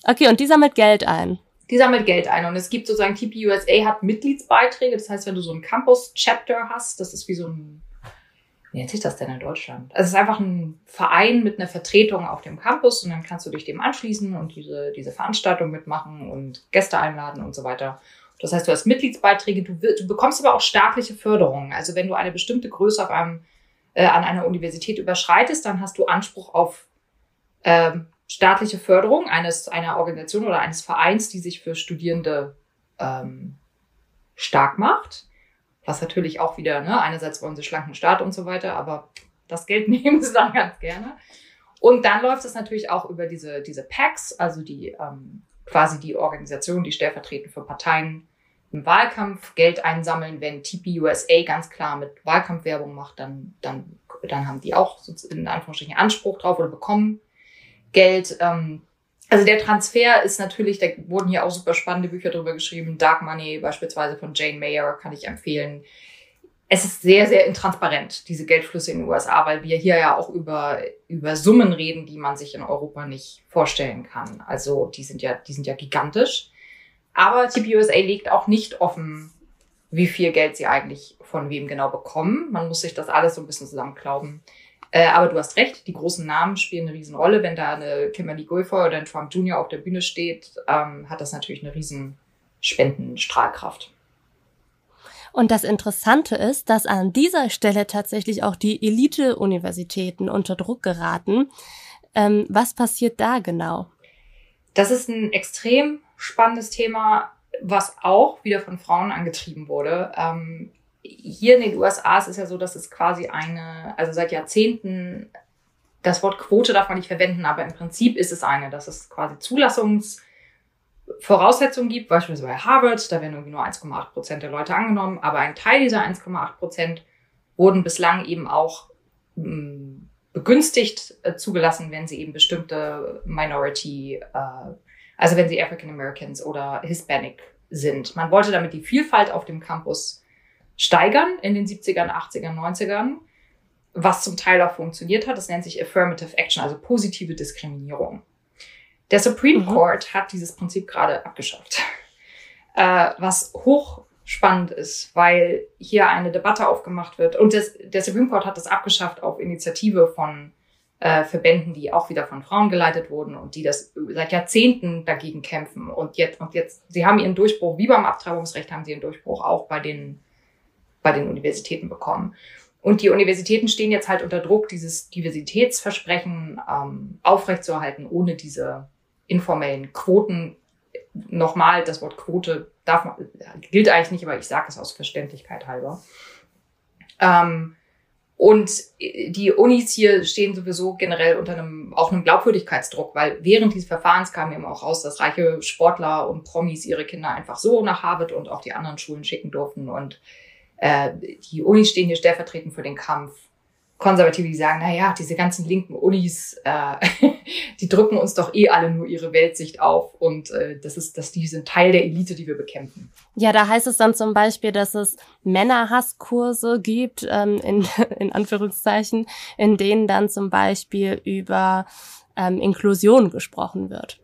okay, und die sammelt Geld ein. Die sammelt Geld ein und es gibt sozusagen TPUSA hat Mitgliedsbeiträge. Das heißt, wenn du so ein Campus-Chapter hast, das ist wie so ein wie nennt sich das denn in Deutschland? Also es ist einfach ein Verein mit einer Vertretung auf dem Campus und dann kannst du dich dem anschließen und diese, diese Veranstaltung mitmachen und Gäste einladen und so weiter. Das heißt, du hast Mitgliedsbeiträge, du, du bekommst aber auch staatliche Förderungen. Also wenn du eine bestimmte Größe auf einem, äh, an einer Universität überschreitest, dann hast du Anspruch auf ähm, staatliche Förderung eines einer Organisation oder eines Vereins, die sich für Studierende ähm, stark macht. Was natürlich auch wieder, ne, einerseits wollen sie schlanken Staat und so weiter, aber das Geld nehmen sie dann ganz gerne. Und dann läuft es natürlich auch über diese, diese PACs, also die ähm, quasi die Organisation, die stellvertretend für Parteien im Wahlkampf Geld einsammeln. Wenn TPUSA ganz klar mit Wahlkampfwerbung macht, dann, dann, dann haben die auch in Anführungsstrichen Anspruch drauf oder bekommen Geld. Ähm, also der Transfer ist natürlich, da wurden hier auch super spannende Bücher drüber geschrieben. Dark Money beispielsweise von Jane Mayer kann ich empfehlen. Es ist sehr, sehr intransparent, diese Geldflüsse in den USA, weil wir hier ja auch über, über Summen reden, die man sich in Europa nicht vorstellen kann. Also die sind ja, die sind ja gigantisch. Aber TPUSA legt auch nicht offen, wie viel Geld sie eigentlich von wem genau bekommen. Man muss sich das alles so ein bisschen zusammenklauben. Äh, aber du hast recht, die großen Namen spielen eine Riesenrolle. Wenn da eine Kimberly Guilfoyle oder ein Trump Jr. auf der Bühne steht, ähm, hat das natürlich eine riesen Spendenstrahlkraft. Und das Interessante ist, dass an dieser Stelle tatsächlich auch die Elite-Universitäten unter Druck geraten. Ähm, was passiert da genau? Das ist ein extrem spannendes Thema, was auch wieder von Frauen angetrieben wurde. Ähm, hier in den USA ist es ja so, dass es quasi eine, also seit Jahrzehnten, das Wort Quote darf man nicht verwenden, aber im Prinzip ist es eine, dass es quasi Zulassungsvoraussetzungen gibt, beispielsweise bei Harvard, da werden irgendwie nur 1,8 Prozent der Leute angenommen, aber ein Teil dieser 1,8 Prozent wurden bislang eben auch mh, mm, begünstigt äh, zugelassen, wenn sie eben bestimmte Minority, äh, also wenn sie African Americans oder Hispanic sind. Man wollte damit die Vielfalt auf dem Campus steigern in den 70ern, 80ern, 90ern, was zum Teil auch funktioniert hat. Das nennt sich Affirmative Action, also positive Diskriminierung. Der Supreme mhm. Court hat dieses Prinzip gerade abgeschafft, äh, was hochspannend ist, weil hier eine Debatte aufgemacht wird. Und das, der Supreme Court hat das abgeschafft auf Initiative von äh, Verbänden, die auch wieder von Frauen geleitet wurden und die das seit Jahrzehnten dagegen kämpfen. Und jetzt, und jetzt, sie haben ihren Durchbruch, wie beim Abtreibungsrecht haben sie ihren Durchbruch auch bei den bei den Universitäten bekommen. Und die Universitäten stehen jetzt halt unter Druck, dieses Diversitätsversprechen ähm, aufrechtzuerhalten, ohne diese informellen Quoten. Nochmal, das Wort Quote darf man, gilt eigentlich nicht, aber ich sage es aus Verständlichkeit halber. Ähm, und die Unis hier stehen sowieso generell unter einem, auch einem Glaubwürdigkeitsdruck, weil während dieses Verfahrens kam eben auch raus, dass reiche Sportler und Promis ihre Kinder einfach so nach Harvard und auch die anderen Schulen schicken durften und äh, die Unis stehen hier stellvertretend für den Kampf. Konservative, die sagen, na ja, diese ganzen linken Unis, äh, die drücken uns doch eh alle nur ihre Weltsicht auf und äh, das ist, dass die sind Teil der Elite, die wir bekämpfen. Ja, da heißt es dann zum Beispiel, dass es Männerhasskurse gibt, ähm, in, in Anführungszeichen, in denen dann zum Beispiel über ähm, Inklusion gesprochen wird.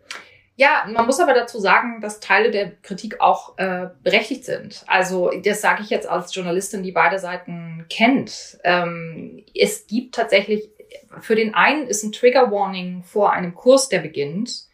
Ja, man muss aber dazu sagen, dass Teile der Kritik auch äh, berechtigt sind. Also das sage ich jetzt als Journalistin, die beide Seiten kennt. Ähm, es gibt tatsächlich, für den einen ist ein Trigger Warning vor einem Kurs, der beginnt,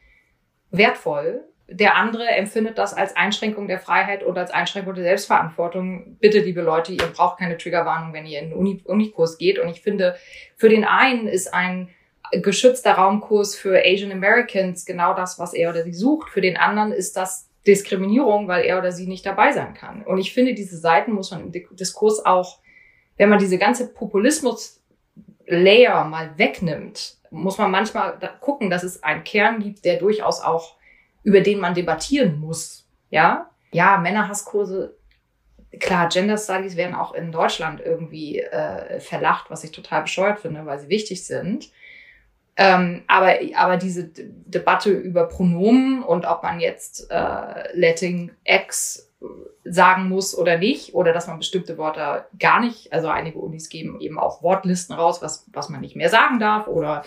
wertvoll. Der andere empfindet das als Einschränkung der Freiheit oder als Einschränkung der Selbstverantwortung. Bitte, liebe Leute, ihr braucht keine Triggerwarnung, wenn ihr in den Uni Unikurs geht. Und ich finde, für den einen ist ein geschützter Raumkurs für Asian Americans genau das, was er oder sie sucht. Für den anderen ist das Diskriminierung, weil er oder sie nicht dabei sein kann. Und ich finde, diese Seiten muss man im Diskurs auch, wenn man diese ganze Populismus-Layer mal wegnimmt, muss man manchmal gucken, dass es einen Kern gibt, der durchaus auch, über den man debattieren muss. Ja, ja, Männerhasskurse, klar, Gender Studies werden auch in Deutschland irgendwie äh, verlacht, was ich total bescheuert finde, weil sie wichtig sind. Ähm, aber, aber diese D Debatte über Pronomen und ob man jetzt äh, letting X sagen muss oder nicht, oder dass man bestimmte Wörter gar nicht, also einige Unis geben eben auch Wortlisten raus, was, was man nicht mehr sagen darf, oder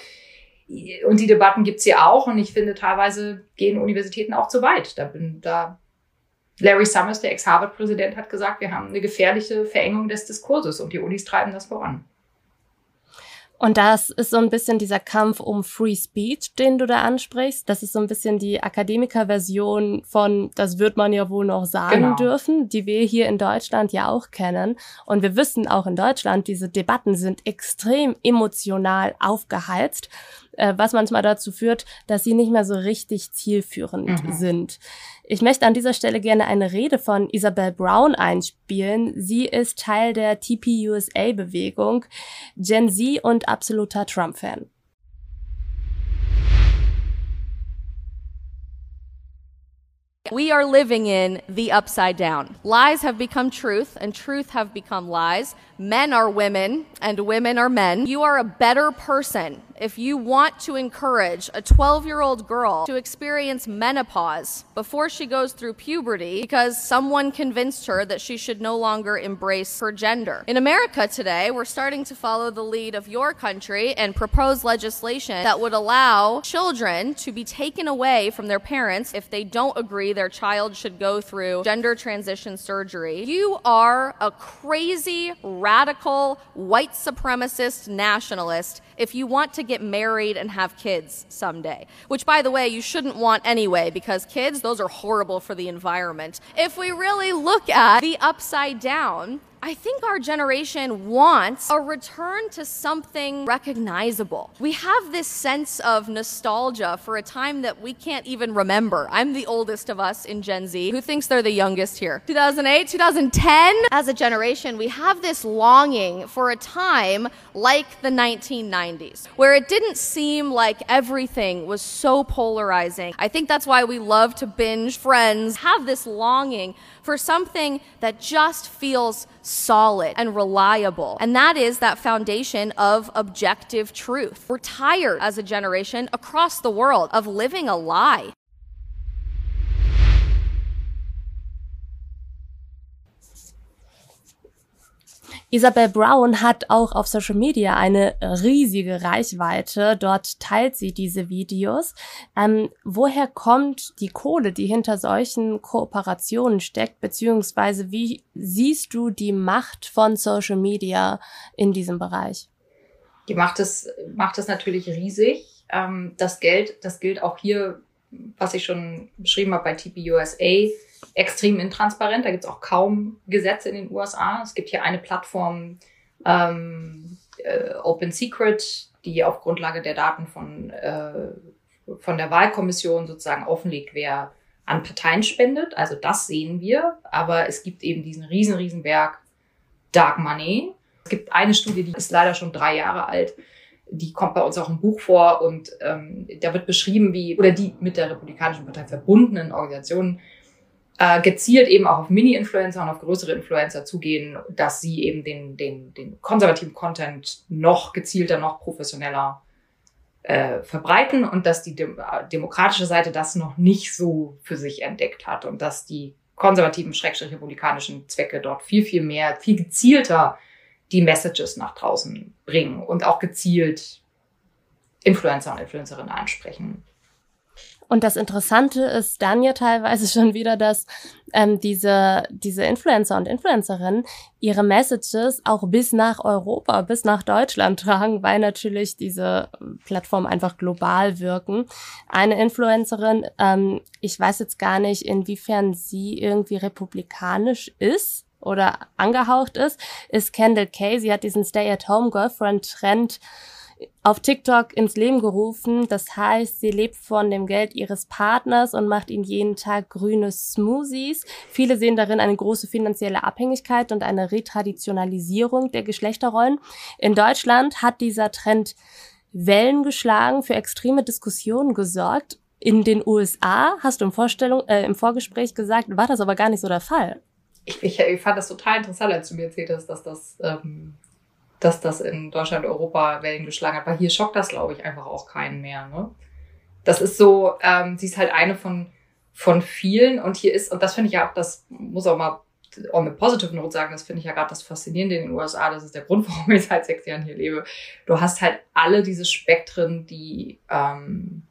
und die Debatten gibt's hier auch und ich finde, teilweise gehen Universitäten auch zu weit. Da bin da Larry Summers, der Ex-Harvard-Präsident, hat gesagt, wir haben eine gefährliche Verengung des Diskurses und die Unis treiben das voran. Und das ist so ein bisschen dieser Kampf um Free Speech, den du da ansprichst. Das ist so ein bisschen die Akademiker-Version von, das wird man ja wohl noch sagen genau. dürfen, die wir hier in Deutschland ja auch kennen. Und wir wissen auch in Deutschland, diese Debatten sind extrem emotional aufgeheizt äh, was manchmal dazu führt, dass sie nicht mehr so richtig zielführend mhm. sind. Ich möchte an dieser Stelle gerne eine Rede von Isabel Brown einspielen. Sie ist Teil der TPUSA-Bewegung, Gen Z und absoluter Trump-Fan. We are living in the upside down. Lies have become truth, and truth have become lies. Men are women, and women are men. You are a better person if you want to encourage a 12 year old girl to experience menopause before she goes through puberty because someone convinced her that she should no longer embrace her gender. In America today, we're starting to follow the lead of your country and propose legislation that would allow children to be taken away from their parents if they don't agree their child should go through gender transition surgery. You are a crazy, radical, white supremacist nationalist if you want to get married and have kids someday. Which, by the way, you shouldn't want anyway, because kids, those are horrible for the environment. If we really look at the upside down, I think our generation wants a return to something recognizable. We have this sense of nostalgia for a time that we can't even remember. I'm the oldest of us in Gen Z. Who thinks they're the youngest here? 2008, 2010? As a generation, we have this longing for a time like the 1990s, where it didn't seem like everything was so polarizing. I think that's why we love to binge Friends, have this longing for something that just feels solid and reliable. And that is that foundation of objective truth. We're tired as a generation across the world of living a lie. Isabel Brown hat auch auf Social Media eine riesige Reichweite. Dort teilt sie diese Videos. Ähm, woher kommt die Kohle, die hinter solchen Kooperationen steckt, beziehungsweise wie siehst du die Macht von Social Media in diesem Bereich? Die Macht ist, macht es natürlich riesig. Ähm, das Geld, das gilt auch hier, was ich schon beschrieben habe bei TPUSA extrem intransparent. Da gibt es auch kaum Gesetze in den USA. Es gibt hier eine Plattform, ähm, äh, Open Secret, die auf Grundlage der Daten von, äh, von der Wahlkommission sozusagen offenlegt, wer an Parteien spendet. Also das sehen wir. Aber es gibt eben diesen riesen, riesen Berg Dark Money. Es gibt eine Studie, die ist leider schon drei Jahre alt. Die kommt bei uns auch im Buch vor und ähm, da wird beschrieben, wie, oder die mit der Republikanischen Partei verbundenen Organisationen äh, gezielt eben auch auf Mini-Influencer und auf größere Influencer zugehen, dass sie eben den, den, den konservativen Content noch gezielter, noch professioneller äh, verbreiten und dass die dem, demokratische Seite das noch nicht so für sich entdeckt hat und dass die konservativen, schrägstrich republikanischen Zwecke dort viel, viel mehr, viel gezielter die Messages nach draußen bringen und auch gezielt Influencer und Influencerinnen ansprechen. Und das Interessante ist dann ja teilweise schon wieder, dass ähm, diese, diese Influencer und Influencerinnen ihre Messages auch bis nach Europa, bis nach Deutschland tragen, weil natürlich diese Plattformen einfach global wirken. Eine Influencerin, ähm, ich weiß jetzt gar nicht, inwiefern sie irgendwie republikanisch ist oder angehaucht ist, ist Kendall Kay. Sie hat diesen Stay-at-Home-Girlfriend-Trend auf TikTok ins Leben gerufen. Das heißt, sie lebt von dem Geld ihres Partners und macht ihnen jeden Tag grüne Smoothies. Viele sehen darin eine große finanzielle Abhängigkeit und eine Retraditionalisierung der Geschlechterrollen. In Deutschland hat dieser Trend Wellen geschlagen, für extreme Diskussionen gesorgt. In den USA, hast du im, Vorstellung, äh, im Vorgespräch gesagt, war das aber gar nicht so der Fall. Ich, ich, ich fand das total interessant, als du mir erzählt hast, dass das ähm, dass das in Deutschland, Europa Wellen geschlagen hat. Weil hier schockt das, glaube ich, einfach auch keinen mehr. Ne? Das ist so, ähm, sie ist halt eine von, von vielen und hier ist, und das finde ich ja auch, das muss auch mal on the positive note sagen, das finde ich ja gerade das Faszinierende in den USA, das ist der Grund, warum ich seit sechs Jahren hier lebe. Du hast halt alle diese Spektren, die ähm,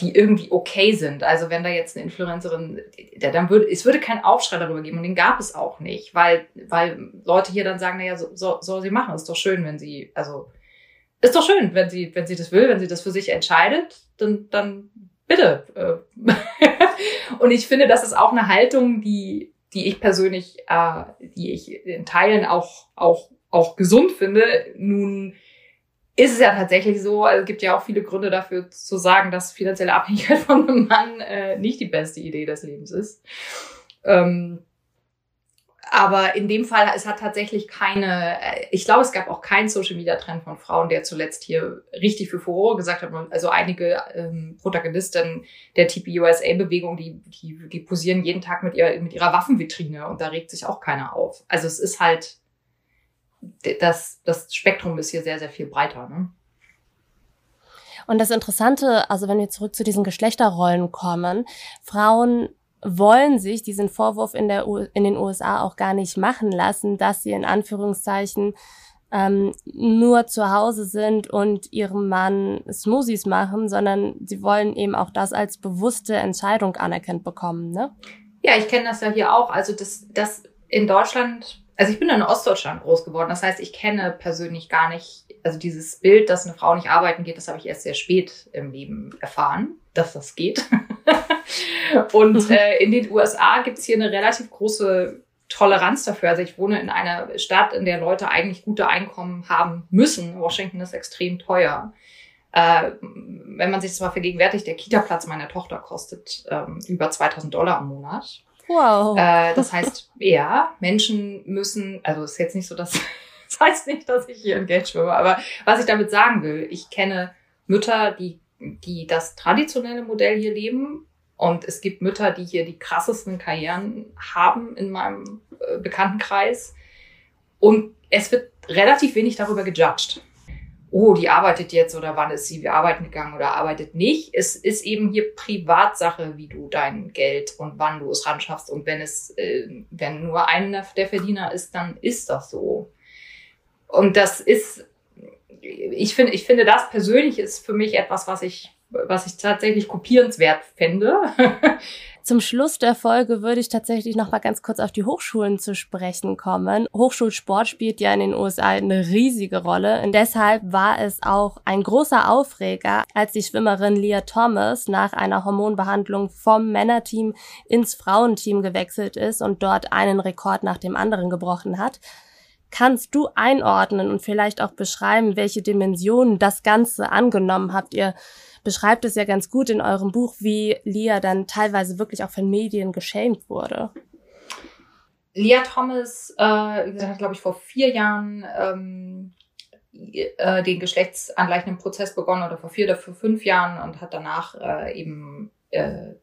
die irgendwie okay sind. Also wenn da jetzt eine Influencerin, der dann würde, es würde keinen Aufschrei darüber geben und den gab es auch nicht, weil, weil Leute hier dann sagen, naja, so, so soll sie machen, ist doch schön, wenn sie, also ist doch schön, wenn sie, wenn sie das will, wenn sie das für sich entscheidet, dann, dann bitte. Äh. Und ich finde, das ist auch eine Haltung, die, die ich persönlich, äh, die ich in Teilen auch, auch, auch gesund finde. Nun ist es ja tatsächlich so, also es gibt ja auch viele Gründe dafür zu sagen, dass finanzielle Abhängigkeit von einem Mann äh, nicht die beste Idee des Lebens ist. Ähm, aber in dem Fall, es hat tatsächlich keine, äh, ich glaube, es gab auch keinen Social Media Trend von Frauen, der zuletzt hier richtig für Furore gesagt hat. Also einige ähm, Protagonisten der TP USA Bewegung, die, die, die posieren jeden Tag mit, ihr, mit ihrer Waffenvitrine und da regt sich auch keiner auf. Also es ist halt, das, das Spektrum ist hier sehr, sehr viel breiter. Ne? Und das Interessante, also wenn wir zurück zu diesen Geschlechterrollen kommen, Frauen wollen sich diesen Vorwurf in, der U in den USA auch gar nicht machen lassen, dass sie in Anführungszeichen ähm, nur zu Hause sind und ihrem Mann Smoothies machen, sondern sie wollen eben auch das als bewusste Entscheidung anerkannt bekommen. Ne? Ja, ich kenne das ja hier auch. Also das, das in Deutschland also ich bin in Ostdeutschland groß geworden. Das heißt, ich kenne persönlich gar nicht, also dieses Bild, dass eine Frau nicht arbeiten geht, das habe ich erst sehr spät im Leben erfahren, dass das geht. und äh, in den USA gibt es hier eine relativ große Toleranz dafür. Also ich wohne in einer Stadt, in der Leute eigentlich gute Einkommen haben müssen. Washington ist extrem teuer. Äh, wenn man sich das mal vergegenwärtigt, der Kita-Platz meiner Tochter kostet ähm, über 2000 Dollar im Monat. Wow. Äh, das heißt, ja, Menschen müssen, also ist jetzt nicht so, dass, das heißt nicht, dass ich hier in Geld schwimme, aber was ich damit sagen will, ich kenne Mütter, die, die das traditionelle Modell hier leben und es gibt Mütter, die hier die krassesten Karrieren haben in meinem äh, Bekanntenkreis und es wird relativ wenig darüber gejudged oh, die arbeitet jetzt oder wann ist sie arbeiten gegangen oder arbeitet nicht. Es ist eben hier Privatsache, wie du dein Geld und wann du es ran schaffst. Und wenn es, äh, wenn nur einer der Verdiener ist, dann ist das so. Und das ist, ich finde, ich finde, das persönlich ist für mich etwas, was ich, was ich tatsächlich kopierenswert fände. Zum Schluss der Folge würde ich tatsächlich noch mal ganz kurz auf die Hochschulen zu sprechen kommen. Hochschulsport spielt ja in den USA eine riesige Rolle und deshalb war es auch ein großer Aufreger, als die Schwimmerin Leah Thomas nach einer Hormonbehandlung vom Männerteam ins Frauenteam gewechselt ist und dort einen Rekord nach dem anderen gebrochen hat. Kannst du einordnen und vielleicht auch beschreiben, welche Dimensionen das Ganze angenommen habt? Ihr beschreibt es ja ganz gut in eurem Buch, wie Lia dann teilweise wirklich auch von Medien geschämt wurde. Lia Thomas, äh, hat, glaube ich, vor vier Jahren ähm, äh, den geschlechtsangleichenden Prozess begonnen oder vor vier oder vor fünf Jahren und hat danach äh, eben äh,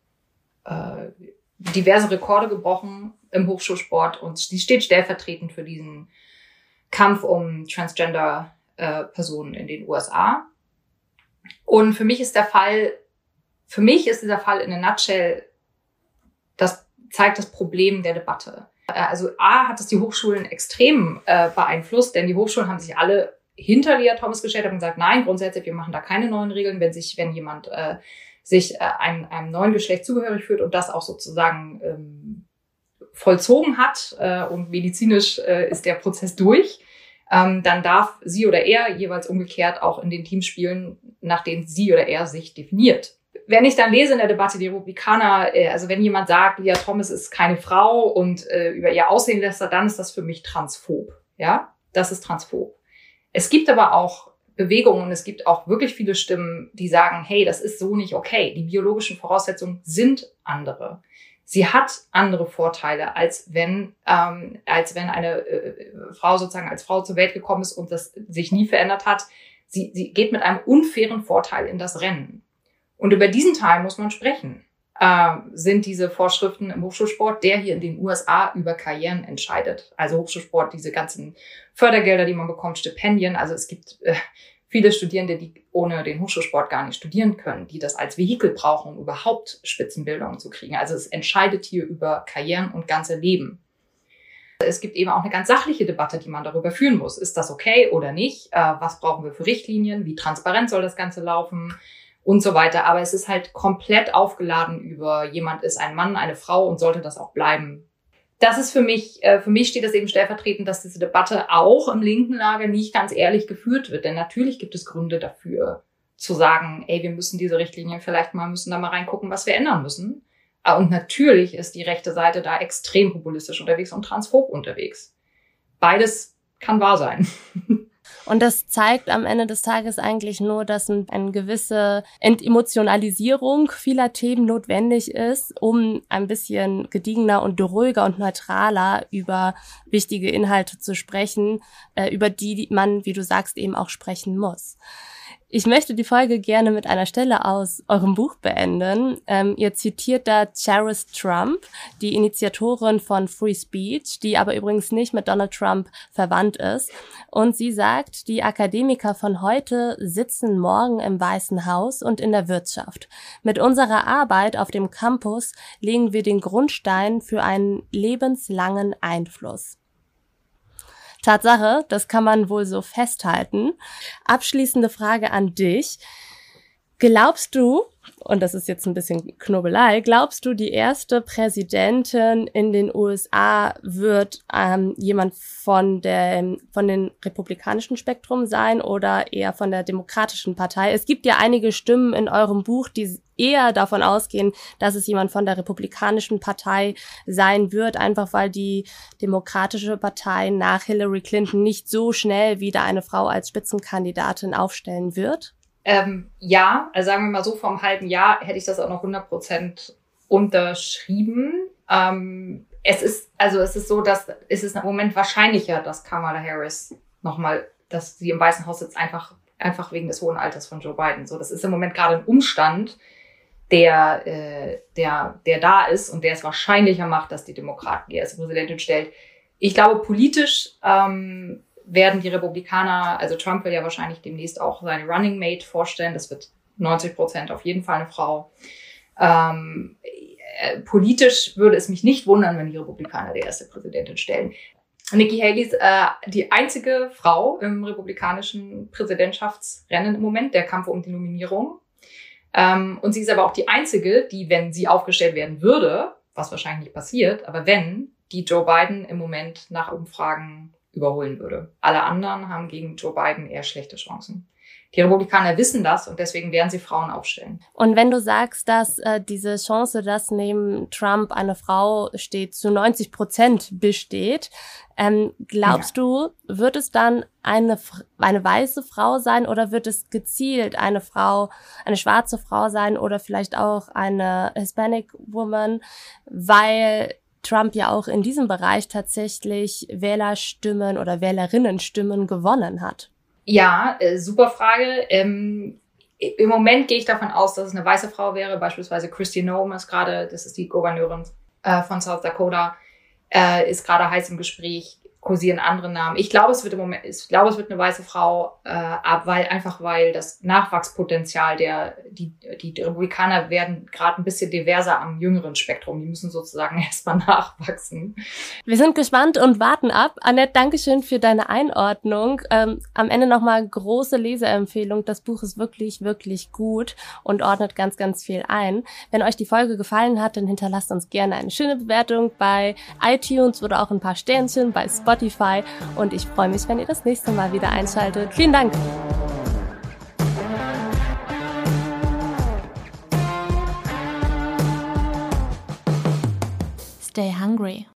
äh, diverse Rekorde gebrochen im Hochschulsport und sie steht stellvertretend für diesen Kampf um Transgender-Personen äh, in den USA. Und für mich ist der Fall, für mich ist dieser Fall in a nutshell, das zeigt das Problem der Debatte. Äh, also A hat es die Hochschulen extrem äh, beeinflusst, denn die Hochschulen haben sich alle hinter Lea Thomas gestellt und gesagt, nein, grundsätzlich, wir machen da keine neuen Regeln, wenn sich, wenn jemand äh, sich äh, einem, einem neuen Geschlecht zugehörig fühlt und das auch sozusagen ähm, vollzogen hat äh, und medizinisch äh, ist der Prozess durch, ähm, dann darf sie oder er jeweils umgekehrt auch in den Teams spielen, nach denen sie oder er sich definiert. Wenn ich dann lese in der Debatte die Republikaner, äh, also wenn jemand sagt, Leah Thomas ist keine Frau und äh, über ihr Aussehen lässt, dann ist das für mich transphob. Ja, das ist transphob. Es gibt aber auch Bewegungen und es gibt auch wirklich viele Stimmen, die sagen, hey, das ist so nicht okay. Die biologischen Voraussetzungen sind andere sie hat andere Vorteile, als wenn, ähm, als wenn eine äh, Frau sozusagen als Frau zur Welt gekommen ist und das sich nie verändert hat. Sie, sie geht mit einem unfairen Vorteil in das Rennen. Und über diesen Teil muss man sprechen. Äh, sind diese Vorschriften im Hochschulsport, der hier in den USA über Karrieren entscheidet. Also Hochschulsport, diese ganzen Fördergelder, die man bekommt, Stipendien. Also es gibt äh, viele Studierende, die ohne den Hochschulsport gar nicht studieren können, die das als Vehikel brauchen, um überhaupt Spitzenbildung zu kriegen. Also es entscheidet hier über Karrieren und ganze Leben. Es gibt eben auch eine ganz sachliche Debatte, die man darüber führen muss. Ist das okay oder nicht? Äh, was brauchen wir für Richtlinien? Wie transparent soll das Ganze laufen? Und so weiter. Aber es ist halt komplett aufgeladen über jemand ist ein Mann, eine Frau und sollte das auch bleiben das ist für mich, äh, für mich steht das eben stellvertretend, dass diese Debatte auch im linken Lager nicht ganz ehrlich geführt wird. Denn natürlich gibt es Gründe dafür, zu sagen, ey, wir müssen diese Richtlinien vielleicht mal, müssen da mal reingucken, was wir ändern müssen. Ah, und natürlich ist die rechte Seite da extrem populistisch unterwegs und transphob unterwegs. Beides kann wahr sein. Und das zeigt am Ende des Tages eigentlich nur, dass eine gewisse Entemotionalisierung vieler Themen notwendig ist, um ein bisschen gediegener und ruhiger und neutraler über wichtige Inhalte zu sprechen, äh, über die man, wie du sagst, eben auch sprechen muss. Ich möchte die Folge gerne mit einer Stelle aus eurem Buch beenden. Ähm, ihr zitiert da Charis Trump, die Initiatorin von Free Speech, die aber übrigens nicht mit Donald Trump verwandt ist. Und sie sagt, die Akademiker von heute sitzen morgen im Weißen Haus und in der Wirtschaft. Mit unserer Arbeit auf dem Campus legen wir den Grundstein für einen lebenslangen Einfluss. Tatsache, das kann man wohl so festhalten. Abschließende Frage an dich. Glaubst du, und das ist jetzt ein bisschen Knobelei, glaubst du, die erste Präsidentin in den USA wird ähm, jemand von, der, von den republikanischen Spektrum sein oder eher von der demokratischen Partei? Es gibt ja einige Stimmen in eurem Buch, die eher davon ausgehen, dass es jemand von der republikanischen Partei sein wird, einfach weil die demokratische Partei nach Hillary Clinton nicht so schnell wieder eine Frau als Spitzenkandidatin aufstellen wird? Ähm, ja, also sagen wir mal so, vor einem halben Jahr hätte ich das auch noch 100 Prozent unterschrieben. Ähm, es ist, also es ist so, dass es ist im Moment wahrscheinlicher, dass Kamala Harris nochmal, dass sie im Weißen Haus sitzt, einfach, einfach wegen des hohen Alters von Joe Biden. So, das ist im Moment gerade ein Umstand, der, äh, der, der da ist und der es wahrscheinlicher macht, dass die Demokraten die erste Präsidentin stellt. Ich glaube, politisch ähm, werden die Republikaner, also Trump will ja wahrscheinlich demnächst auch seine Running Mate vorstellen. Das wird 90 Prozent auf jeden Fall eine Frau. Ähm, äh, politisch würde es mich nicht wundern, wenn die Republikaner die erste Präsidentin stellen. Nikki Haley ist äh, die einzige Frau im republikanischen Präsidentschaftsrennen im Moment, der Kampf um die Nominierung. Ähm, und sie ist aber auch die einzige, die, wenn sie aufgestellt werden würde, was wahrscheinlich nicht passiert, aber wenn, die Joe Biden im Moment nach Umfragen überholen würde. Alle anderen haben gegen Joe Biden eher schlechte Chancen. Die Republikaner wissen das und deswegen werden sie Frauen aufstellen. Und wenn du sagst, dass äh, diese Chance, dass neben Trump eine Frau steht, zu 90 Prozent besteht, ähm, glaubst ja. du, wird es dann eine, eine weiße Frau sein oder wird es gezielt eine Frau, eine schwarze Frau sein oder vielleicht auch eine Hispanic Woman, weil Trump ja auch in diesem Bereich tatsächlich Wählerstimmen oder Wählerinnenstimmen gewonnen hat. Ja, äh, super Frage. Ähm, Im Moment gehe ich davon aus, dass es eine weiße Frau wäre, beispielsweise Christy Noem ist gerade, das ist die Gouverneurin äh, von South Dakota, äh, ist gerade heiß im Gespräch kursieren andere Namen. Ich glaube, es wird im Moment, ich glaube, es wird eine weiße Frau, äh, ab, weil einfach weil das Nachwachspotenzial der die die Republikaner werden gerade ein bisschen diverser am jüngeren Spektrum. Die müssen sozusagen erstmal nachwachsen. Wir sind gespannt und warten ab. Annette, Dankeschön für deine Einordnung. Ähm, am Ende nochmal große Leseempfehlung. Das Buch ist wirklich wirklich gut und ordnet ganz ganz viel ein. Wenn euch die Folge gefallen hat, dann hinterlasst uns gerne eine schöne Bewertung bei iTunes oder auch ein paar Sternchen bei Spotify Spotify und ich freue mich, wenn ihr das nächste Mal wieder einschaltet. Vielen Dank! Stay hungry.